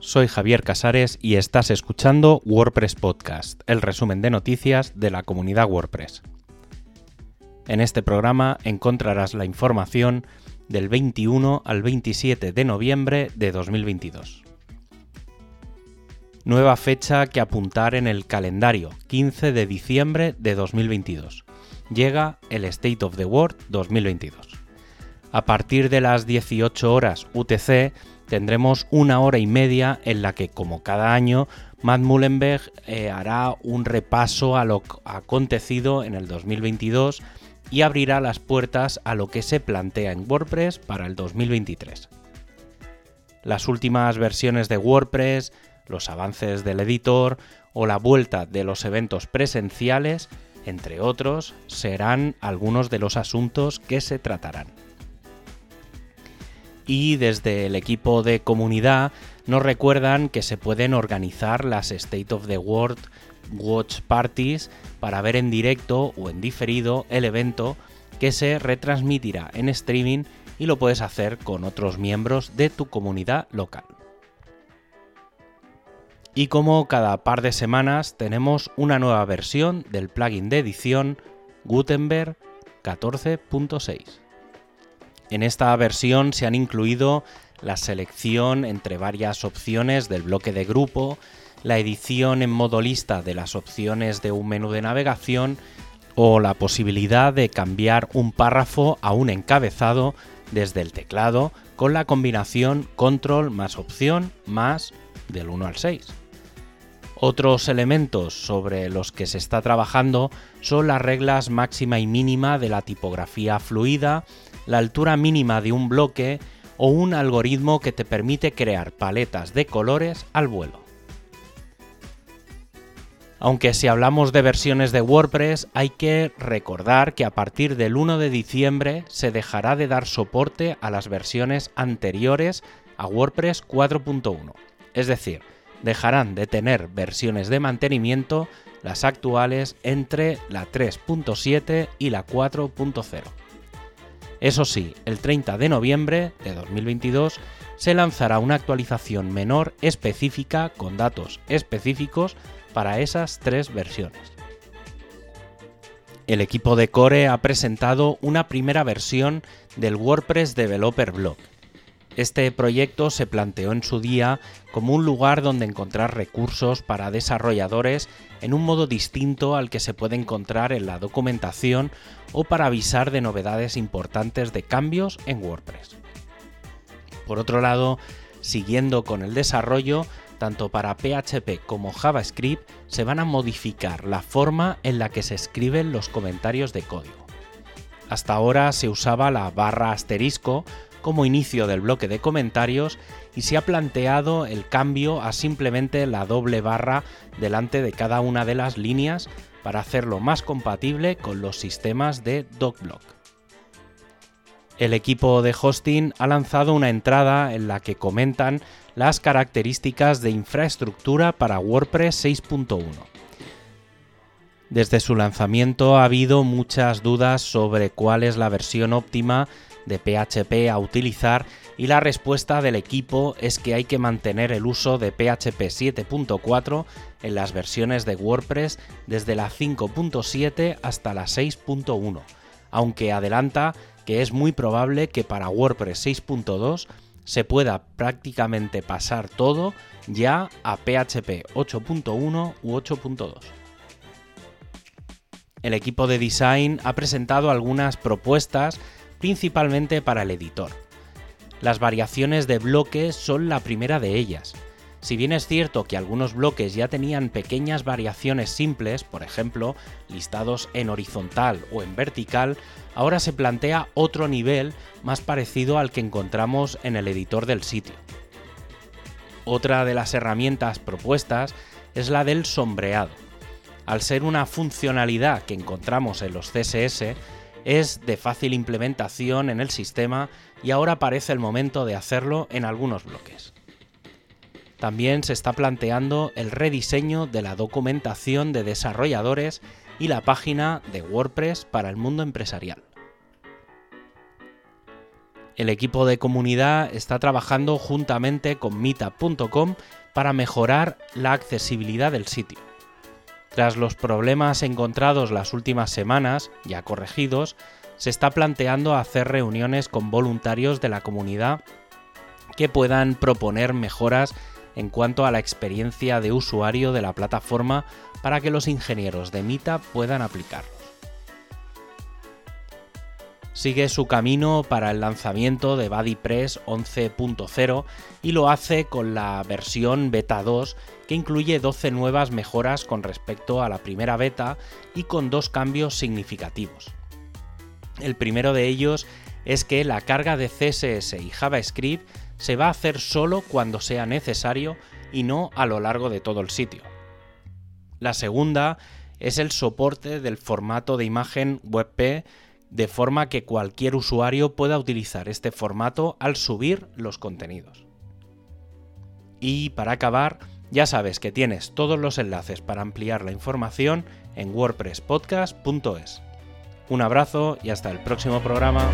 soy Javier Casares y estás escuchando WordPress Podcast, el resumen de noticias de la comunidad WordPress. En este programa encontrarás la información del 21 al 27 de noviembre de 2022. Nueva fecha que apuntar en el calendario, 15 de diciembre de 2022. Llega el State of the World 2022. A partir de las 18 horas UTC tendremos una hora y media en la que, como cada año, Matt Mullenberg eh, hará un repaso a lo acontecido en el 2022 y abrirá las puertas a lo que se plantea en WordPress para el 2023. Las últimas versiones de WordPress, los avances del editor o la vuelta de los eventos presenciales, entre otros, serán algunos de los asuntos que se tratarán y desde el equipo de comunidad nos recuerdan que se pueden organizar las State of the World Watch Parties para ver en directo o en diferido el evento que se retransmitirá en streaming y lo puedes hacer con otros miembros de tu comunidad local. Y como cada par de semanas tenemos una nueva versión del plugin de edición Gutenberg 14.6. En esta versión se han incluido la selección entre varias opciones del bloque de grupo, la edición en modo lista de las opciones de un menú de navegación o la posibilidad de cambiar un párrafo a un encabezado desde el teclado con la combinación control más opción más del 1 al 6. Otros elementos sobre los que se está trabajando son las reglas máxima y mínima de la tipografía fluida, la altura mínima de un bloque o un algoritmo que te permite crear paletas de colores al vuelo. Aunque si hablamos de versiones de WordPress, hay que recordar que a partir del 1 de diciembre se dejará de dar soporte a las versiones anteriores a WordPress 4.1. Es decir, dejarán de tener versiones de mantenimiento las actuales entre la 3.7 y la 4.0. Eso sí, el 30 de noviembre de 2022 se lanzará una actualización menor específica con datos específicos para esas tres versiones. El equipo de Core ha presentado una primera versión del WordPress Developer Blog, este proyecto se planteó en su día como un lugar donde encontrar recursos para desarrolladores en un modo distinto al que se puede encontrar en la documentación o para avisar de novedades importantes de cambios en WordPress. Por otro lado, siguiendo con el desarrollo, tanto para PHP como JavaScript se van a modificar la forma en la que se escriben los comentarios de código. Hasta ahora se usaba la barra asterisco como inicio del bloque de comentarios y se ha planteado el cambio a simplemente la doble barra delante de cada una de las líneas para hacerlo más compatible con los sistemas de DocBlock. El equipo de hosting ha lanzado una entrada en la que comentan las características de infraestructura para WordPress 6.1. Desde su lanzamiento ha habido muchas dudas sobre cuál es la versión óptima de PHP a utilizar y la respuesta del equipo es que hay que mantener el uso de PHP 7.4 en las versiones de WordPress desde la 5.7 hasta la 6.1, aunque adelanta que es muy probable que para WordPress 6.2 se pueda prácticamente pasar todo ya a PHP 8.1 u 8.2. El equipo de design ha presentado algunas propuestas principalmente para el editor. Las variaciones de bloques son la primera de ellas. Si bien es cierto que algunos bloques ya tenían pequeñas variaciones simples, por ejemplo, listados en horizontal o en vertical, ahora se plantea otro nivel más parecido al que encontramos en el editor del sitio. Otra de las herramientas propuestas es la del sombreado. Al ser una funcionalidad que encontramos en los CSS, es de fácil implementación en el sistema y ahora parece el momento de hacerlo en algunos bloques. También se está planteando el rediseño de la documentación de desarrolladores y la página de WordPress para el mundo empresarial. el equipo de comunidad está trabajando juntamente con meetup.com para mejorar la accesibilidad del sitio. Tras los problemas encontrados las últimas semanas, ya corregidos, se está planteando hacer reuniones con voluntarios de la comunidad que puedan proponer mejoras en cuanto a la experiencia de usuario de la plataforma para que los ingenieros de Meetup puedan aplicarlos. Sigue su camino para el lanzamiento de BuddyPress 11.0 y lo hace con la versión beta 2 que incluye 12 nuevas mejoras con respecto a la primera beta y con dos cambios significativos. El primero de ellos es que la carga de CSS y JavaScript se va a hacer solo cuando sea necesario y no a lo largo de todo el sitio. La segunda es el soporte del formato de imagen WebP de forma que cualquier usuario pueda utilizar este formato al subir los contenidos. Y para acabar, ya sabes que tienes todos los enlaces para ampliar la información en wordpresspodcast.es. Un abrazo y hasta el próximo programa.